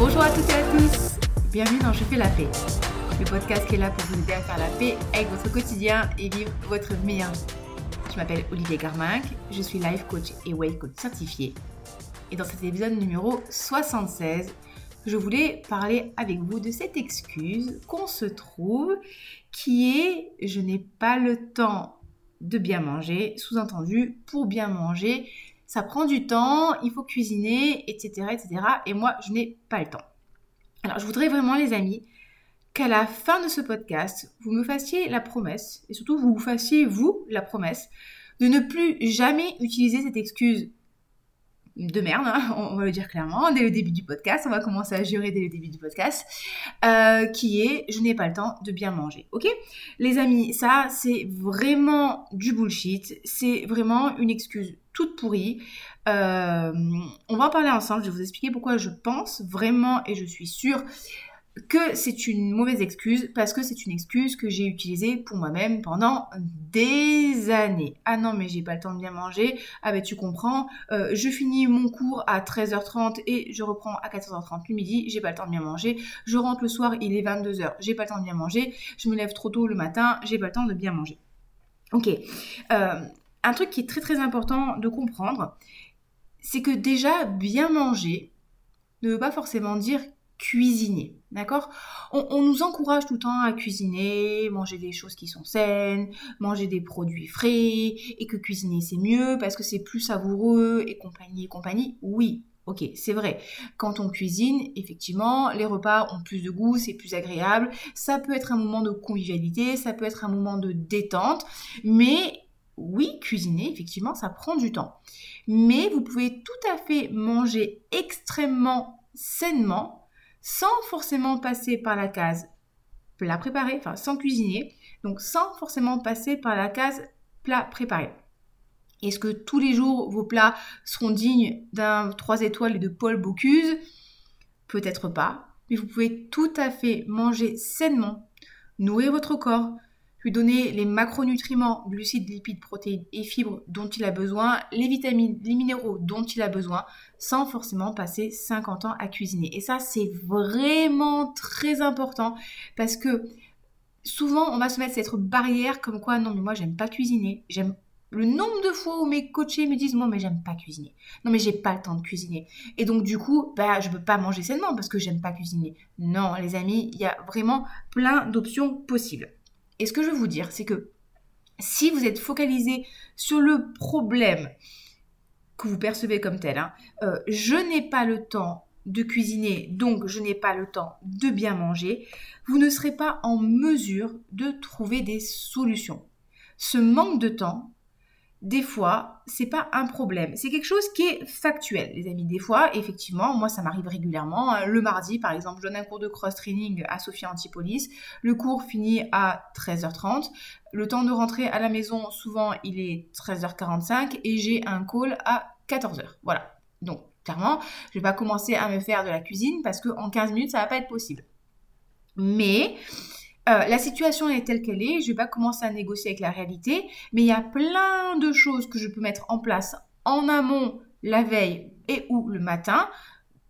Bonjour à toutes et à tous, bienvenue dans Je fais la paix, le podcast qui est là pour vous aider à faire la paix avec votre quotidien et vivre votre meilleure vie. Je m'appelle Olivier Garminck, je suis life coach et way coach certifié. Et dans cet épisode numéro 76, je voulais parler avec vous de cette excuse qu'on se trouve qui est je n'ai pas le temps de bien manger, sous-entendu pour bien manger, ça prend du temps, il faut cuisiner, etc., etc. Et moi, je n'ai pas le temps. Alors, je voudrais vraiment, les amis, qu'à la fin de ce podcast, vous me fassiez la promesse, et surtout vous fassiez, vous, la promesse, de ne plus jamais utiliser cette excuse de merde, hein, on va le dire clairement, dès le début du podcast, on va commencer à jurer dès le début du podcast, euh, qui est je n'ai pas le temps de bien manger. Ok? Les amis, ça c'est vraiment du bullshit, c'est vraiment une excuse pourrie. Euh, on va en parler ensemble, je vais vous expliquer pourquoi je pense vraiment et je suis sûre que c'est une mauvaise excuse parce que c'est une excuse que j'ai utilisée pour moi-même pendant des années. Ah non mais j'ai pas le temps de bien manger. Ah ben tu comprends, euh, je finis mon cours à 13h30 et je reprends à 14h30 le midi, j'ai pas le temps de bien manger. Je rentre le soir, il est 22h, j'ai pas le temps de bien manger. Je me lève trop tôt le matin, j'ai pas le temps de bien manger. Ok. Euh, un truc qui est très très important de comprendre, c'est que déjà bien manger ne veut pas forcément dire cuisiner. D'accord? On, nous encourage tout le temps à cuisiner, manger des choses qui sont saines, manger des produits frais, et que cuisiner c'est mieux parce que c'est plus savoureux et compagnie et compagnie. Oui, ok, c'est vrai. Quand on cuisine, effectivement, les repas ont plus de goût, c'est plus agréable. Ça peut être un moment de convivialité, ça peut être un moment de détente, mais oui, cuisiner, effectivement, ça prend du temps. Mais vous pouvez tout à fait manger extrêmement sainement sans forcément passer par la case plat préparé, enfin sans cuisiner, donc sans forcément passer par la case plat préparé. Est-ce que tous les jours vos plats seront dignes d'un 3 étoiles et de Paul Bocuse? Peut-être pas, mais vous pouvez tout à fait manger sainement, nourrir votre corps, lui donner les macronutriments, glucides, lipides, protéines et fibres dont il a besoin, les vitamines, les minéraux dont il a besoin, sans forcément passer 50 ans à cuisiner. Et ça, c'est vraiment très important parce que souvent, on va se mettre cette barrière comme quoi, non, mais moi, j'aime pas cuisiner, j'aime le nombre de fois où mes coachés me disent moi mais j'aime pas cuisiner. Non mais j'ai pas le temps de cuisiner. Et donc du coup, bah je peux pas manger sainement parce que j'aime pas cuisiner. Non les amis, il y a vraiment plein d'options possibles. Et ce que je veux vous dire, c'est que si vous êtes focalisé sur le problème que vous percevez comme tel, hein, euh, je n'ai pas le temps de cuisiner, donc je n'ai pas le temps de bien manger, vous ne serez pas en mesure de trouver des solutions. Ce manque de temps des fois, c'est pas un problème. C'est quelque chose qui est factuel, les amis. Des fois, effectivement, moi, ça m'arrive régulièrement. Hein. Le mardi, par exemple, je donne un cours de cross-training à Sophia Antipolis. Le cours finit à 13h30. Le temps de rentrer à la maison, souvent, il est 13h45 et j'ai un call à 14h. Voilà. Donc, clairement, je vais pas commencer à me faire de la cuisine parce qu'en 15 minutes, ça va pas être possible. Mais euh, la situation est telle qu'elle est, je ne vais pas commencer à négocier avec la réalité, mais il y a plein de choses que je peux mettre en place en amont, la veille et ou le matin,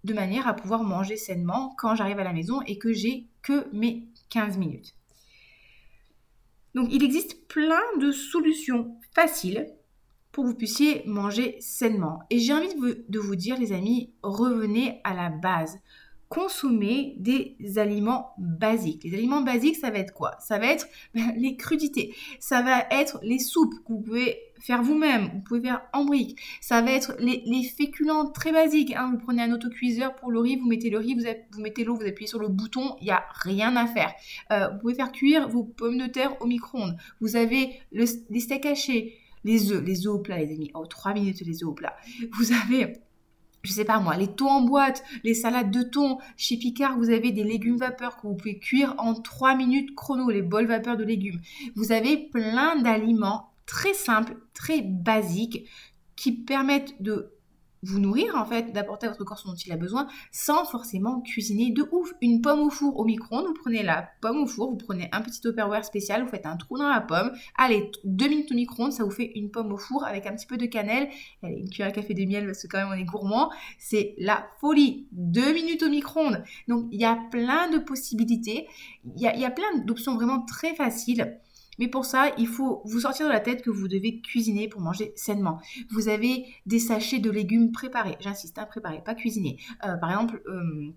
de manière à pouvoir manger sainement quand j'arrive à la maison et que j'ai que mes 15 minutes. Donc il existe plein de solutions faciles pour que vous puissiez manger sainement. Et j'ai envie de vous dire, les amis, revenez à la base consommer des aliments basiques. Les aliments basiques, ça va être quoi? Ça va être ben, les crudités, ça va être les soupes que vous pouvez faire vous-même, vous pouvez faire en brique, ça va être les, féculents très basiques. Hein. Vous prenez un autocuiseur pour le riz, vous mettez le riz, vous, vous mettez l'eau, vous appuyez sur le bouton, il n'y a rien à faire. Euh, vous pouvez faire cuire vos pommes de terre au micro-ondes. Vous avez les steaks hachés, les œufs, les œufs au plat, les amis. Oh, 3 minutes les œufs au plat. Vous avez je sais pas moi, les thons en boîte, les salades de thon. Chez Picard, vous avez des légumes vapeur que vous pouvez cuire en 3 minutes chrono, les bols vapeur de légumes. Vous avez plein d'aliments très simples, très basiques qui permettent de vous nourrir en fait, d'apporter à votre corps ce dont il a besoin sans forcément cuisiner de ouf. Une pomme au four au micro-ondes, vous prenez la pomme au four, vous prenez un petit Tupperware spécial, vous faites un trou dans la pomme, allez, deux minutes au micro-ondes, ça vous fait une pomme au four avec un petit peu de cannelle, une cuillère à café de miel parce que quand même on est gourmand, c'est la folie. Deux minutes au micro-ondes. Donc il y a plein de possibilités, il y a plein d'options vraiment très faciles. Mais pour ça, il faut vous sortir de la tête que vous devez cuisiner pour manger sainement. Vous avez des sachets de légumes préparés. J'insiste, hein, préparés, pas cuisinés. Euh, par exemple, euh,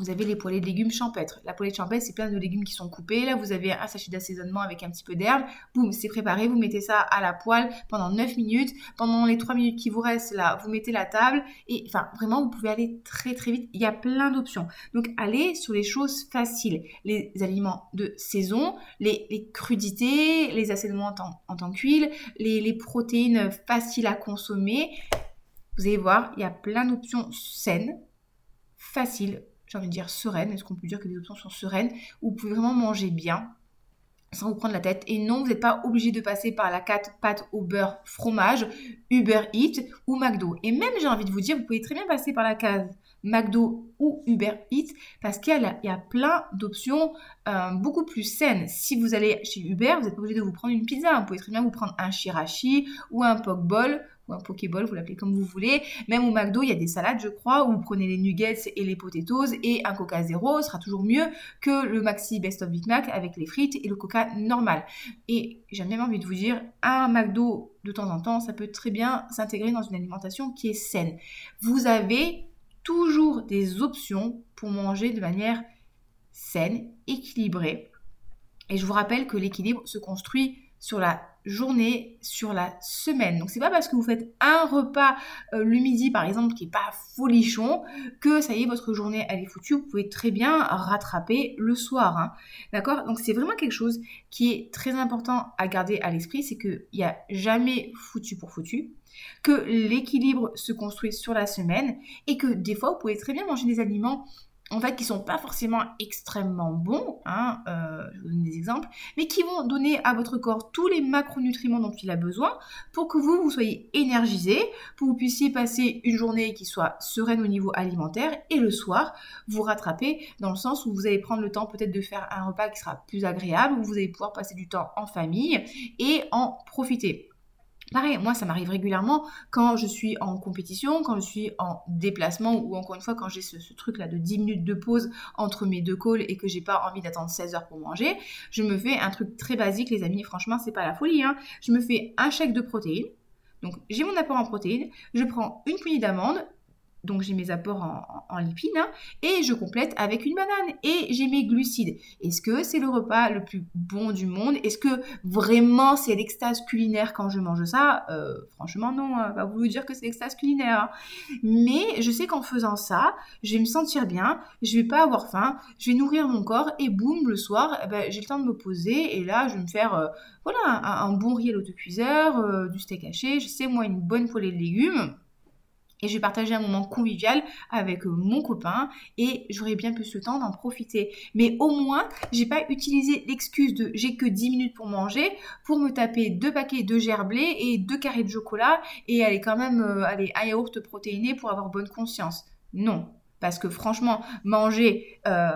vous avez les poêlées de légumes champêtres. La poêlée de champêtre, c'est plein de légumes qui sont coupés. Là, vous avez un sachet d'assaisonnement avec un petit peu d'herbe. Boum, c'est préparé. Vous mettez ça à la poêle pendant 9 minutes. Pendant les 3 minutes qui vous restent, là, vous mettez la table. Et enfin, vraiment, vous pouvez aller très très vite. Il y a plein d'options. Donc, allez sur les choses faciles. Les aliments de saison, les, crudités, les assaisonnements en, tant qu'huile, les, les protéines faciles à consommer. Vous allez voir, il y a plein d'options saines, faciles, j'ai envie de dire sereine. Est-ce qu'on peut dire que les options sont sereines Où vous pouvez vraiment manger bien sans vous prendre la tête? Et non, vous n'êtes pas obligé de passer par la 4 pâte au beurre fromage, Uber Eats ou McDo. Et même, j'ai envie de vous dire, vous pouvez très bien passer par la case McDo ou Uber Eats parce qu'il y, a plein d'options euh, beaucoup plus saines. Si vous allez chez Uber, vous n'êtes pas obligé de vous prendre une pizza. Vous pouvez très bien vous prendre un shirashi ou un pokeball ou un pokéball, vous l'appelez comme vous voulez. Même au McDo, il y a des salades, je crois, où vous prenez les nuggets et les potatoes et un coca zéro sera toujours mieux que le maxi best of Big Mac avec les frites et le coca normal. Et j'ai même envie de vous dire, un McDo de temps en temps, ça peut très bien s'intégrer dans une alimentation qui est saine. Vous avez toujours des options pour manger de manière saine, équilibrée. Et je vous rappelle que l'équilibre se construit sur la journée, sur la semaine. Donc c'est pas parce que vous faites un repas euh, le midi par exemple qui est pas folichon que ça y est votre journée elle est foutue. Vous pouvez très bien rattraper le soir. Hein. D'accord? Donc c'est vraiment quelque chose qui est très important à garder à l'esprit, c'est qu'il n'y a jamais foutu pour foutu que l'équilibre se construit sur la semaine et que des fois vous pouvez très bien manger des aliments en fait, qui sont pas forcément extrêmement bons, hein, euh, je vous donne des exemples, mais qui vont donner à votre corps tous les macronutriments dont il a besoin pour que vous, vous soyez énergisé, pour que vous puissiez passer une journée qui soit sereine au niveau alimentaire et le soir, vous rattraper dans le sens où vous allez prendre le temps peut-être de faire un repas qui sera plus agréable, où vous allez pouvoir passer du temps en famille et en profiter. Pareil, moi ça m'arrive régulièrement quand je suis en compétition, quand je suis en déplacement ou encore une fois quand j'ai ce, truc là de 10 minutes de pause entre mes deux calls et que j'ai pas envie d'attendre 16 heures pour manger, je me fais un truc très basique les amis, franchement c'est pas la folie, hein. je me fais un chèque de protéines, donc j'ai mon apport en protéines, je prends une poignée d'amandes, donc j'ai mes apports en, lipides, hein, et je complète avec une banane, et j'ai mes glucides. Est-ce que c'est le repas le plus bon du monde? Est-ce que vraiment c'est l'extase culinaire quand je mange ça? Euh, Franchement non, hein, va vous dire que c'est l'extase culinaire. Hein. Mais je sais qu'en faisant ça, je vais me sentir bien, je vais pas avoir faim, je vais nourrir mon corps, et boum, le soir, eh ben, j'ai le temps de me poser, et là je vais me faire euh, voilà, un, bon riz à l'autocuiseur, euh, du steak haché, je sais moi une bonne poêlée de légumes et je vais partager un moment convivial avec euh, mon copain et j'aurai bien plus le temps d'en profiter. Mais au moins, j'ai pas utilisé l'excuse de j'ai que 10 minutes pour manger pour me taper deux paquets de gerblé et deux carrés de chocolat et aller quand même euh, aller un yaourt protéiné pour avoir bonne conscience. Non, parce que franchement, manger euh,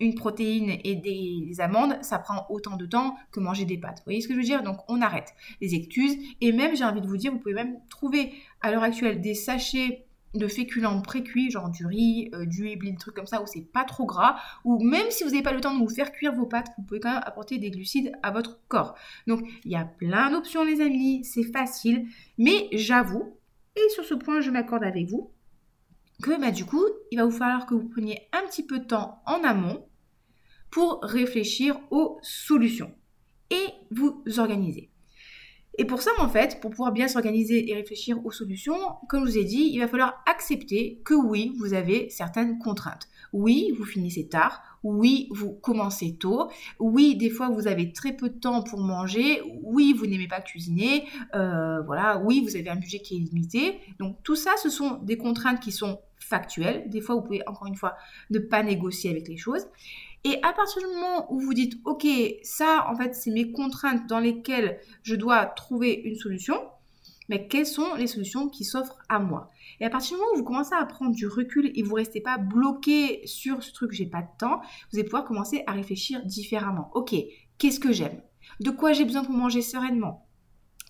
une protéine et des, amandes, ça prend autant de temps que manger des pâtes. Vous voyez ce que je veux dire? Donc on arrête les excuses. Et même, j'ai envie de vous dire, vous pouvez même trouver à l'heure actuelle des sachets de féculents pré-cuits, genre du riz, euh, du éblis, des trucs comme ça, où c'est pas trop gras, ou même si vous n'avez pas le temps de vous faire cuire vos pâtes, vous pouvez quand même apporter des glucides à votre corps. Donc il y a plein d'options les amis, c'est facile, mais j'avoue, et sur ce point je m'accorde avec vous, que bah, du coup, il va vous falloir que vous preniez un petit peu de temps en amont pour réfléchir aux solutions et vous organiser. Et pour ça, en fait, pour pouvoir bien s'organiser et réfléchir aux solutions, comme je vous ai dit, il va falloir accepter que oui, vous avez certaines contraintes. Oui, vous finissez tard. Oui, vous commencez tôt. Oui, des fois, vous avez très peu de temps pour manger. Oui, vous n'aimez pas cuisiner. Euh, voilà. Oui, vous avez un budget qui est limité. Donc, tout ça, ce sont des contraintes qui sont factuelles. Des fois, vous pouvez, encore une fois, ne pas négocier avec les choses. Et à partir du moment où vous dites, OK, ça, en fait, c'est mes contraintes dans lesquelles je dois trouver une solution, mais quelles sont les solutions qui s'offrent à moi? Et à partir du moment où vous commencez à prendre du recul et vous restez pas bloqué sur ce truc j'ai pas de temps, vous allez pouvoir commencer à réfléchir différemment. Ok, qu'est-ce que j'aime? De quoi j'ai besoin pour manger sereinement?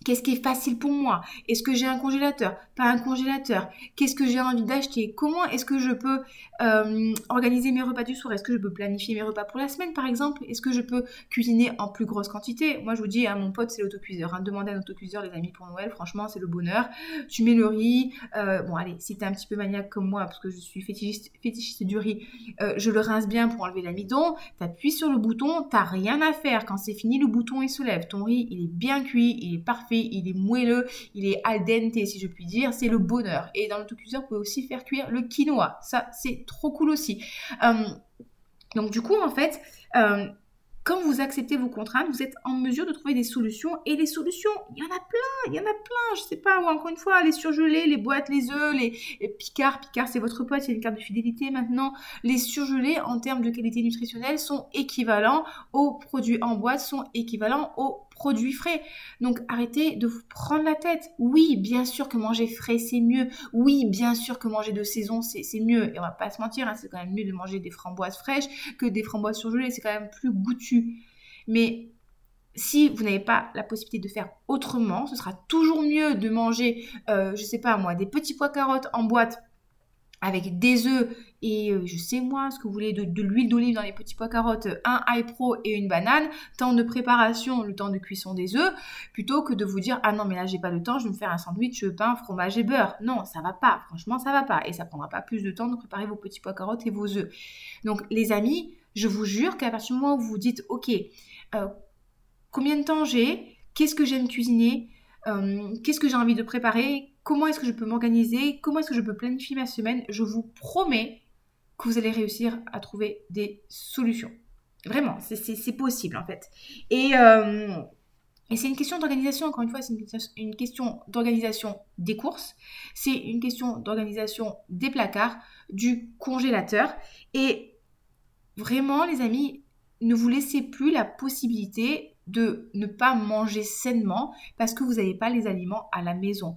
Qu'est-ce qui est facile pour moi? Est-ce que j'ai un congélateur? Pas un congélateur Qu'est-ce que j'ai envie d'acheter? Comment est-ce que je peux euh, organiser mes repas du soir? Est-ce que je peux planifier mes repas pour la semaine, par exemple? Est-ce que je peux cuisiner en plus grosse quantité? Moi, je vous dis, à mon pote, c'est l'autocuiseur. Hein. Demandez à un autocuiseur, les amis, pour Noël, franchement, c'est le bonheur. Tu mets le riz. Euh, bon, allez, si t'es un petit peu maniaque comme moi, parce que je suis fétichiste, fétichiste du riz, euh, je le rince bien pour enlever l'amidon. T'appuies sur le bouton, t'as rien à faire. Quand c'est fini, le bouton, il se lève. Ton riz, il est bien cuit, il est parfait il est moelleux, il est al dente si je puis dire, c'est le bonheur. Et dans l'autocuiseur, vous pouvez aussi faire cuire le quinoa, ça c'est trop cool aussi. Euh, donc du coup en fait, quand vous acceptez vos contraintes, vous êtes en mesure de trouver des solutions. Et les solutions, il y en a plein, il y en a plein. Je sais pas, encore une fois, les surgelés, les boîtes, les œufs, les, Picard. Picard, c'est votre pote, il y a une carte de fidélité maintenant. Les surgelés, en termes de qualité nutritionnelle, sont équivalents aux produits en boîte, sont équivalents aux produits frais. Donc arrêtez de vous prendre la tête. Oui, bien sûr que manger frais, c'est mieux. Oui, bien sûr que manger de saison, c'est mieux. Et on va pas se mentir, hein, c'est quand même mieux de manger des framboises fraîches que des framboises surgelées. C'est quand même plus goûtu. Mais si vous n'avez pas la possibilité de faire autrement, ce sera toujours mieux de manger, euh, je sais pas moi, des petits pois carottes en boîte avec des œufs et euh, je sais moi ce que vous voulez, de, l'huile d'olive dans les petits pois carottes, un iPro et une banane, temps de préparation, le temps de cuisson des œufs, plutôt que de vous dire ah non mais là j'ai pas le temps, je vais me faire un sandwich pain, fromage et beurre. Non, ça va pas, franchement ça va pas et ça prendra pas plus de temps de préparer vos petits pois carottes et vos œufs. Donc les amis, je vous jure qu'à partir du moment où vous vous dites ok, euh, combien de temps j'ai, qu'est-ce que j'aime cuisiner, euh, qu'est-ce que j'ai envie de préparer, comment est-ce que je peux m'organiser, comment est-ce que je peux planifier ma semaine, je vous promets que vous allez réussir à trouver des solutions. Vraiment, c'est possible en fait. Euh, et, c'est une question d'organisation, encore une fois, c'est une, question d'organisation des courses, c'est une question d'organisation des placards, du congélateur. Et vraiment, les amis, ne vous laissez plus la possibilité de ne pas manger sainement parce que vous n'avez pas les aliments à la maison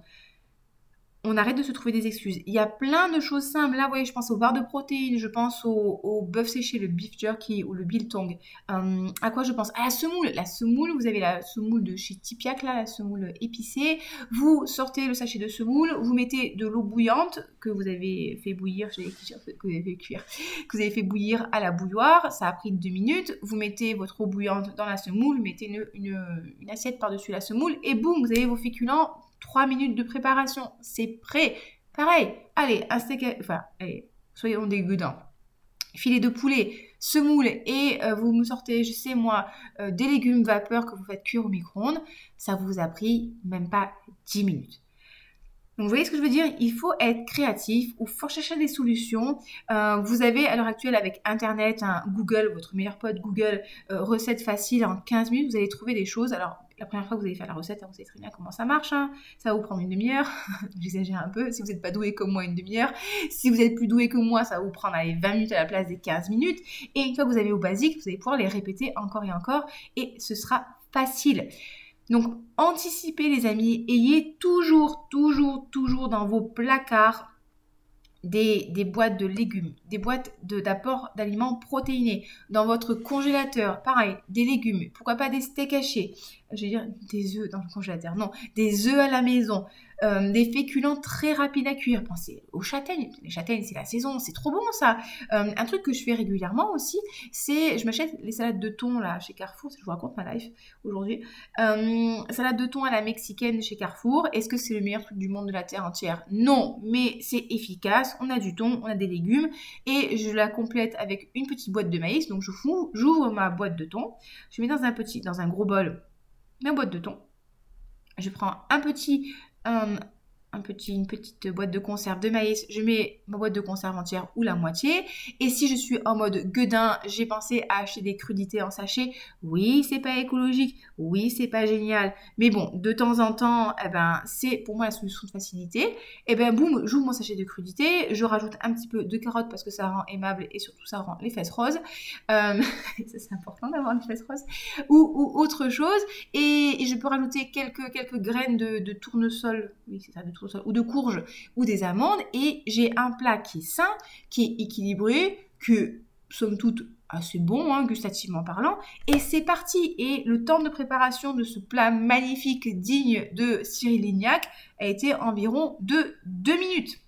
on arrête de se trouver des excuses. Il y a plein de choses simples. Là, vous voyez, je pense aux barres de protéines, je pense au, bœuf séché, le beef jerky ou le biltong. Euh, à quoi je pense? À la semoule. La semoule, vous avez la semoule de chez Tipiac, la semoule épicée. Vous sortez le sachet de semoule, vous mettez de l'eau bouillante que vous avez fait bouillir, que vous avez fait cuire, que vous avez fait bouillir à la bouilloire. Ça a pris deux minutes. Vous mettez votre eau bouillante dans la semoule, mettez une, une assiette par-dessus la semoule et boum, vous avez vos féculents 3 minutes de préparation, c'est prêt. Pareil, allez, steak, enfin, allez, soyons gudins. Filet de poulet, semoule et euh, vous me sortez, je sais moi, euh, des légumes vapeur que vous faites cuire au micro-ondes, ça vous a pris même pas 10 minutes. Donc vous voyez ce que je veux dire? Il faut être créatif ou faut chercher des solutions. Euh, vous avez à l'heure actuelle avec Internet, Google, votre meilleur pote Google, recette facile en 15 minutes, vous allez trouver des choses. Alors la première fois que vous allez faire la recette, vous savez très bien comment ça marche. Hein. Ça va vous prendre une demi-heure. J'exagère un peu. Si vous n'êtes pas doué comme moi, une demi-heure. Si vous êtes plus doué que moi, ça va vous prendre 20 minutes à la place des 15 minutes. Et une fois que vous avez au basique, vous allez pouvoir les répéter encore et encore. Et ce sera facile. Donc, anticipez les amis. Ayez toujours, toujours, toujours dans vos placards des, boîtes de légumes, des boîtes d'apport d'aliments protéinés. Dans votre congélateur, pareil, des légumes. Pourquoi pas des steaks hachés Je veux dire des œufs dans le congélateur. Non, des œufs à la maison. Euh, des féculents très rapides à cuire. Pensez aux châtaignes. Les châtaignes, c'est la saison, c'est trop bon ça. Euh, un truc que je fais régulièrement aussi, c'est je m'achète les salades de thon là chez Carrefour. Je vous raconte ma life aujourd'hui. Euh, salade de thon à la mexicaine chez Carrefour. Est-ce que c'est le meilleur truc du monde de la terre entière? Non, mais c'est efficace. On a du thon, on a des légumes et je la complète avec une petite boîte de maïs. Donc je j'ouvre ma boîte de thon, je mets dans un petit, dans un gros bol ma boîte de thon. Je prends un petit un, petit, une petite boîte de conserve de maïs, je mets ma boîte de conserve entière ou la moitié. Et si je suis en mode gueudin, j'ai pensé à acheter des crudités en sachet. Oui, c'est pas écologique. Oui, c'est pas génial. Mais bon, de temps en temps, eh ben, c'est pour moi la solution de facilité. Et eh ben, boum, j'ouvre mon sachet de crudités. Je rajoute un petit peu de carottes parce que ça rend aimable et surtout ça rend les fesses roses. Euh, c'est important d'avoir les fesses roses. Ou, autre chose. Et, je peux rajouter quelques, quelques graines de tournesol. Oui, c'est ça, de tournesol ou de courges ou des amandes et j'ai un plat qui est sain, qui est équilibré, que somme toute assez bon, hein, gustativement parlant. Et c'est parti. Et le temps de préparation de ce plat magnifique, digne de Cyril Lignac, a été environ de 2 minutes.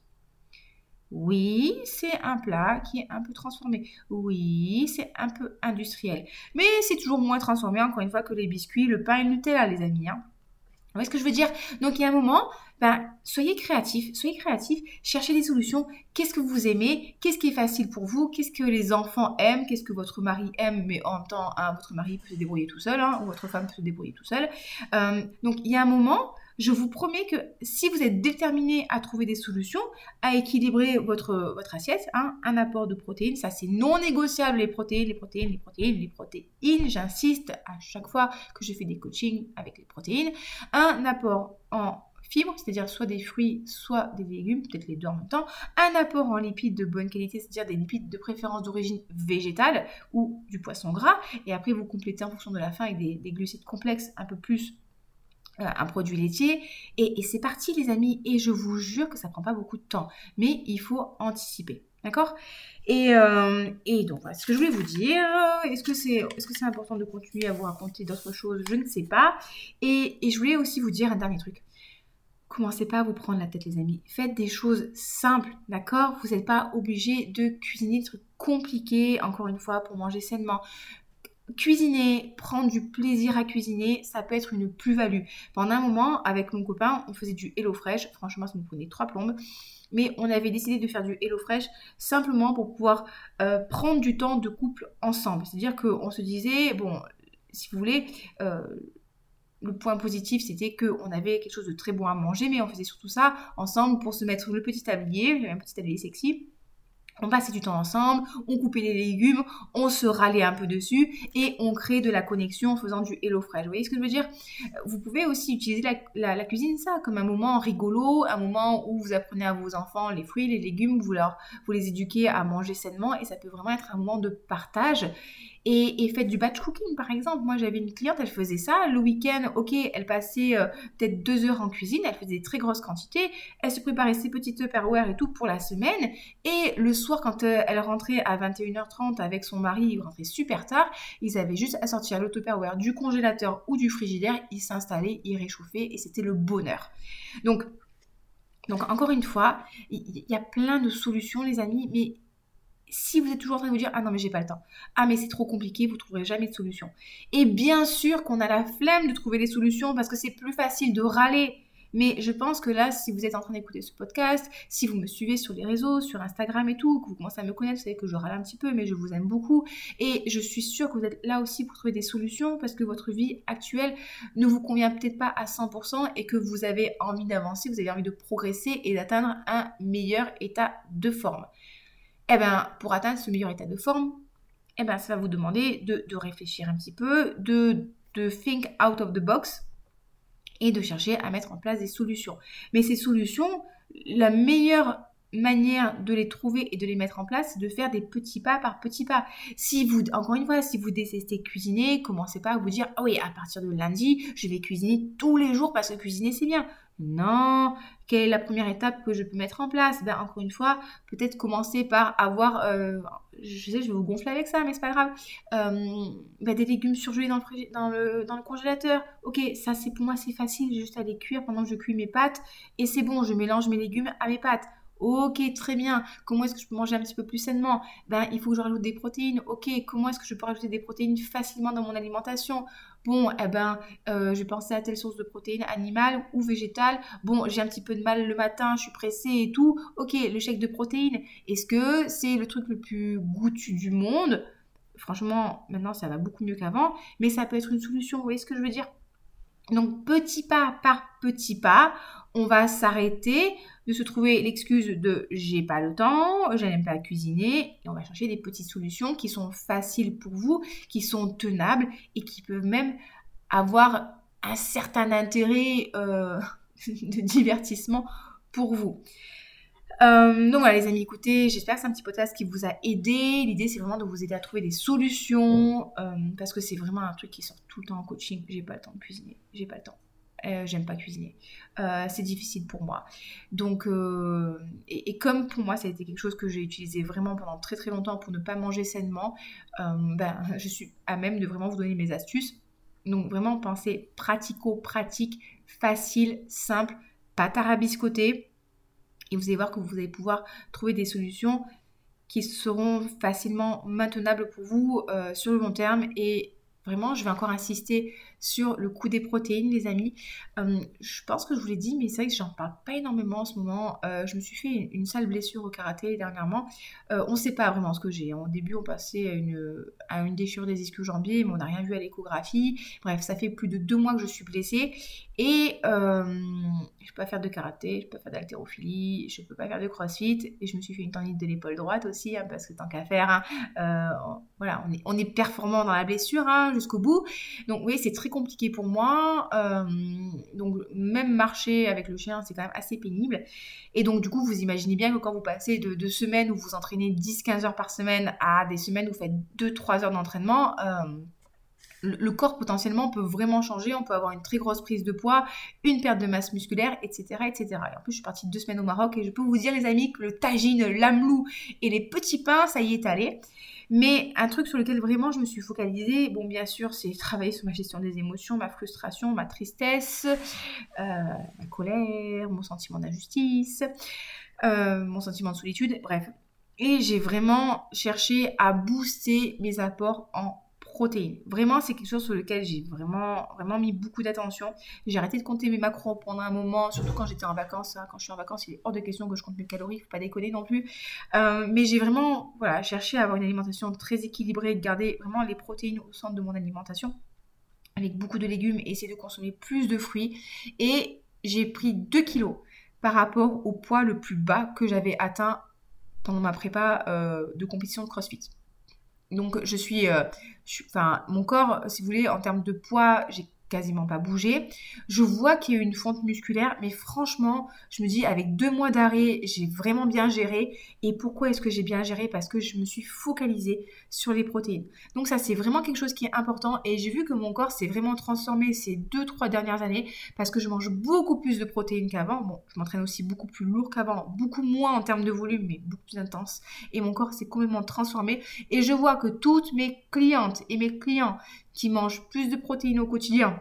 Oui, c'est un plat qui est un peu transformé. Oui, c'est un peu industriel. Mais c'est toujours moins transformé, encore une fois, que les biscuits, le pain et le Nutella, les amis. Hein. Vous voyez ce que je veux dire? Donc, il y a un moment, ben, soyez créatifs, soyez créatifs, cherchez des solutions. Qu'est-ce que vous aimez? Qu'est-ce qui est facile pour vous? Qu'est-ce que les enfants aiment? Qu'est-ce que votre mari aime Mais en même temps, hein, votre mari peut se débrouiller tout seul, hein, ou votre femme peut se débrouiller tout seul. Euh, donc, il y a un moment, je vous promets que si vous êtes déterminé à trouver des solutions, à équilibrer votre, votre assiette, hein, un apport de protéines, ça c'est non négociable, les protéines, les protéines, les protéines, les protéines, j'insiste à chaque fois que je fais des coachings avec les protéines, un apport en fibres, c'est-à-dire soit des fruits, soit des légumes, peut-être les deux en même temps, un apport en lipides de bonne qualité, c'est-à-dire des lipides de préférence d'origine végétale ou du poisson gras, et après vous complétez en fonction de la faim avec des, glucides complexes un peu plus euh, un produit laitier. Et, c'est parti les amis. Et je vous jure que ça prend pas beaucoup de temps. Mais il faut anticiper. D'accord? Et, euh, et, donc voilà ce que je voulais vous dire. Est-ce que c'est important de continuer à vous raconter d'autres choses? Je ne sais pas. Et je voulais aussi vous dire un dernier truc Commencez pas à vous prendre la tête, les amis. Faites des choses simples, d'accord? Vous n'êtes pas obligé de cuisiner des trucs compliqués, encore une fois, pour manger sainement. Cuisiner, prendre du plaisir à cuisiner, ça peut être une plus-value. Pendant un moment, avec mon copain, on faisait du Hello Fresh. Franchement, ça nous prenait trois plombes. Mais on avait décidé de faire du Hello Fresh simplement pour pouvoir euh, prendre du temps de couple ensemble. C'est-à-dire qu'on se disait, bon, si vous voulez, euh, le point positif, c'était qu'on avait quelque chose de très bon à manger, mais on faisait surtout ça ensemble pour se mettre le petit tablier, un petit tablier sexy. On passait du temps ensemble, on coupait les légumes, on se râlait un peu dessus et on crée de la connexion en faisant du Hello Fresh. Vous voyez ce que je veux dire? Vous pouvez aussi utiliser la, cuisine, ça, comme un moment rigolo, un moment où vous apprenez à vos enfants les fruits, les légumes, vous les éduquez à manger sainement et ça peut vraiment être un moment de partage et, faites du batch cooking par exemple. Moi j'avais une cliente, elle faisait ça. Le week-end, ok, elle passait euh, peut-être deux heures en cuisine, elle faisait des très grosses quantités, elle se préparait ses petites Tupperware et tout pour la semaine. Et le soir, quand euh, elle rentrait à 21h30 avec son mari, il rentrait super tard, ils avaient juste à sortir le Tupperware du congélateur ou du frigidaire, ils s'installaient, ils réchauffaient et c'était le bonheur. Donc, donc encore une fois, il y a plein de solutions les amis, mais si vous êtes toujours en train de vous dire ah non mais j'ai pas le temps, ah mais c'est trop compliqué, vous trouverez jamais de solution. Et bien sûr qu'on a la flemme de trouver les solutions parce que c'est plus facile de râler. Mais je pense que là, si vous êtes en train d'écouter ce podcast, si vous me suivez sur les réseaux, sur Instagram et tout, que vous commencez à me connaître, vous savez que je râle un petit peu, mais je vous aime beaucoup. Et je suis sûre que vous êtes là aussi pour trouver des solutions parce que votre vie actuelle ne vous convient peut-être pas à 100% et que vous avez envie d'avancer, vous avez envie de progresser et d'atteindre un meilleur état de forme eh ben, pour atteindre ce meilleur état de forme, eh ben, ça va vous demander de, réfléchir un petit peu, de, de think out of the box et de chercher à mettre en place des solutions. Mais ces solutions, la meilleure manière de les trouver et de les mettre en place, c'est de faire des petits pas par petits pas. Si vous, encore une fois, si vous détestez cuisiner, commencez pas à vous dire, ah oui, à partir de lundi, je vais cuisiner tous les jours parce que cuisiner c'est bien. Non, quelle est la première étape que je peux mettre en place? Ben, Encore une fois, peut-être commencer par avoir, euh, je sais, je vais vous gonfler avec ça, mais c'est pas grave, euh, ben, des légumes surgelés dans le, dans le, congélateur. Ok, ça c'est pour moi c'est facile, juste à les cuire pendant que je cuis mes pâtes et c'est bon, je mélange mes légumes à mes pâtes. Ok, très bien. Comment est-ce que je peux manger un petit peu plus sainement? Ben, il faut que je rajoute des protéines. Ok, comment est-ce que je peux rajouter des protéines facilement dans mon alimentation? Bon, eh ben, euh, je pensais à telle source de protéines animales ou végétales. Bon, j'ai un petit peu de mal le matin, je suis pressée et tout. Ok, le chèque de protéines. Est-ce que c'est le truc le plus goûtu du monde? Franchement, maintenant, ça va beaucoup mieux qu'avant. Mais ça peut être une solution. Vous voyez ce que je veux dire? Donc petit pas par petit pas, on va s'arrêter de se trouver l'excuse de j'ai pas le temps, je n'aime pas cuisiner, et on va chercher des petites solutions qui sont faciles pour vous, qui sont tenables et qui peuvent même avoir un certain intérêt euh, de divertissement pour vous. Euh, donc voilà les amis, écoutez, j'espère que c'est un petit podcast qui vous a aidé. L'idée c'est vraiment de vous aider à trouver des solutions euh, parce que c'est vraiment un truc qui sort tout le temps en coaching. J'ai pas le temps de cuisiner, j'ai pas le temps. Euh, j'aime pas cuisiner. c'est difficile pour moi. Donc, et, et, comme pour moi, ça a été quelque chose que j'ai utilisé vraiment pendant très très longtemps pour ne pas manger sainement, ben, je suis à même de vraiment vous donner mes astuces. Donc, vraiment, pensez pratico-pratique, facile, simple, pas tarabiscoté et vous allez voir que vous allez pouvoir trouver des solutions qui seront facilement maintenables pour vous euh, sur le long terme et Vraiment, je vais encore insister sur le coût des protéines, les amis. Euh, je pense que je vous l'ai dit, mais c'est vrai que j'en parle pas énormément en ce moment. Euh, je me suis fait une, sale blessure au karaté dernièrement. Euh, on ne sait pas vraiment ce que j'ai. Au début, on passait à une, à une déchirure des ischio-jambiers, mais on n'a rien vu à l'échographie. Bref, ça fait plus de deux mois que je suis blessée. Et je ne peux pas faire de karaté, je peux pas faire d'haltérophilie, je ne peux pas faire de crossfit. Et je me suis fait une tendinite de l'épaule droite aussi, hein, parce que tant qu'à faire, hein, voilà, on est, on est performant dans la blessure. Hein, jusqu'au bout. Donc oui, c'est très compliqué pour moi. Euh, donc même marcher avec le chien, c'est quand même assez pénible. Et donc du coup, vous imaginez bien que quand vous passez de, semaines où vous entraînez 10-15 heures par semaine à des semaines où vous faites 2-3 heures d'entraînement, euh, le corps potentiellement peut vraiment changer, on peut avoir une très grosse prise de poids, une perte de masse musculaire, etc. etc. Et en plus, je suis partie deux semaines au Maroc et je peux vous dire, les amis, que le tagine, l'amelou et les petits pains, ça y est allé. Mais un truc sur lequel vraiment je me suis focalisée, bon bien sûr, c'est travailler sur ma gestion des émotions, ma frustration, ma tristesse, euh, ma colère, mon sentiment d'injustice, euh, mon sentiment de solitude, bref. Et j'ai vraiment cherché à booster mes apports en protéines. Vraiment, c'est quelque chose sur lequel j'ai vraiment, mis beaucoup d'attention. J'ai arrêté de compter mes macros pendant un moment, surtout quand j'étais en vacances. Hein. Quand je suis en vacances, il est hors de question que je compte mes calories, faut pas déconner non plus. Euh, mais j'ai vraiment voilà, cherché à avoir une alimentation très équilibrée, de garder vraiment les protéines au centre de mon alimentation, avec beaucoup de légumes et essayer de consommer plus de fruits. Et j'ai pris 2 kilos par rapport au poids le plus bas que j'avais atteint pendant ma prépa euh, de compétition de CrossFit. Donc je suis, euh, enfin mon corps, si vous voulez, en termes de poids, j'ai quasiment pas bougé. Je vois qu'il y a une fonte musculaire, mais franchement, je me dis avec deux mois d'arrêt, j'ai vraiment bien géré. Et pourquoi est-ce que j'ai bien géré? Parce que je me suis focalisée sur les protéines. Donc ça, c'est vraiment quelque chose qui est important. Et j'ai vu que mon corps s'est vraiment transformé ces deux, trois dernières années parce que je mange beaucoup plus de protéines qu'avant. Bon, je m'entraîne aussi beaucoup plus lourd qu'avant, beaucoup moins en termes de volume, mais beaucoup plus intense. Et mon corps s'est complètement transformé. Et je vois que toutes mes clientes et mes clients qui mangent plus de protéines au quotidien,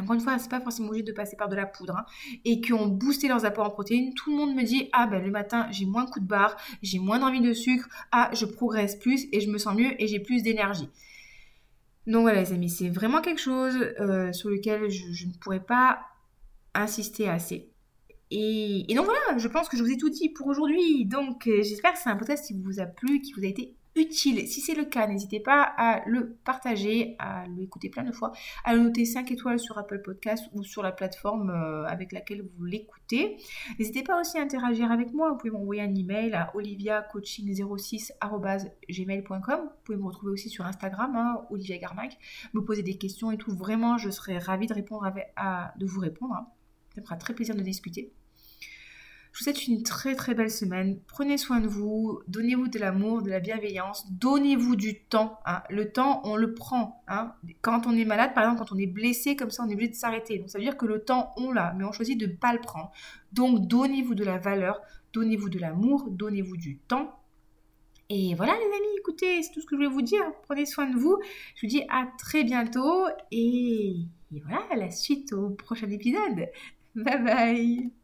encore une fois, c'est pas forcément obligé de passer par de la poudre, hein, et qui ont boosté leurs apports en protéines, tout le monde me dit Ah ben le matin, j'ai moins de coups de barre, j'ai moins d'envie de sucre, ah je progresse plus et je me sens mieux et j'ai plus d'énergie. Donc voilà les amis, c'est vraiment quelque chose euh, sur lequel je, ne pourrais pas insister assez. Et, donc voilà, je pense que je vous ai tout dit pour aujourd'hui. Donc euh, j'espère que c'est un podcast qui vous a plu, qui vous a été utile. Si c'est le cas, n'hésitez pas à le partager, à l'écouter plein de fois, à le noter 5 étoiles sur Apple Podcast ou sur la plateforme euh, avec laquelle vous l'écoutez. N'hésitez pas aussi à interagir avec moi. Vous pouvez m'envoyer un email à oliviacoaching06.gmail.com. Vous pouvez me retrouver aussi sur Instagram, hein, Olivia Garmac, me poser des questions et tout. Vraiment, je serais ravie de, répondre de vous répondre. Hein. Ça me fera très plaisir de discuter. Je vous souhaite une très très belle semaine. Prenez soin de vous, donnez-vous de l'amour, de la bienveillance, donnez-vous du temps. Hein. Le temps, on le prend. Hein. Quand on est malade, par exemple, quand on est blessé, comme ça, on est obligé de s'arrêter. Donc ça veut dire que le temps, on l'a, mais on choisit de ne pas le prendre. Donc donnez-vous de la valeur, donnez-vous de l'amour, donnez-vous du temps. Et voilà les amis, écoutez, c'est tout ce que je voulais vous dire. Prenez soin de vous. Je vous dis à très bientôt et, et voilà la suite au prochain épisode. Bye bye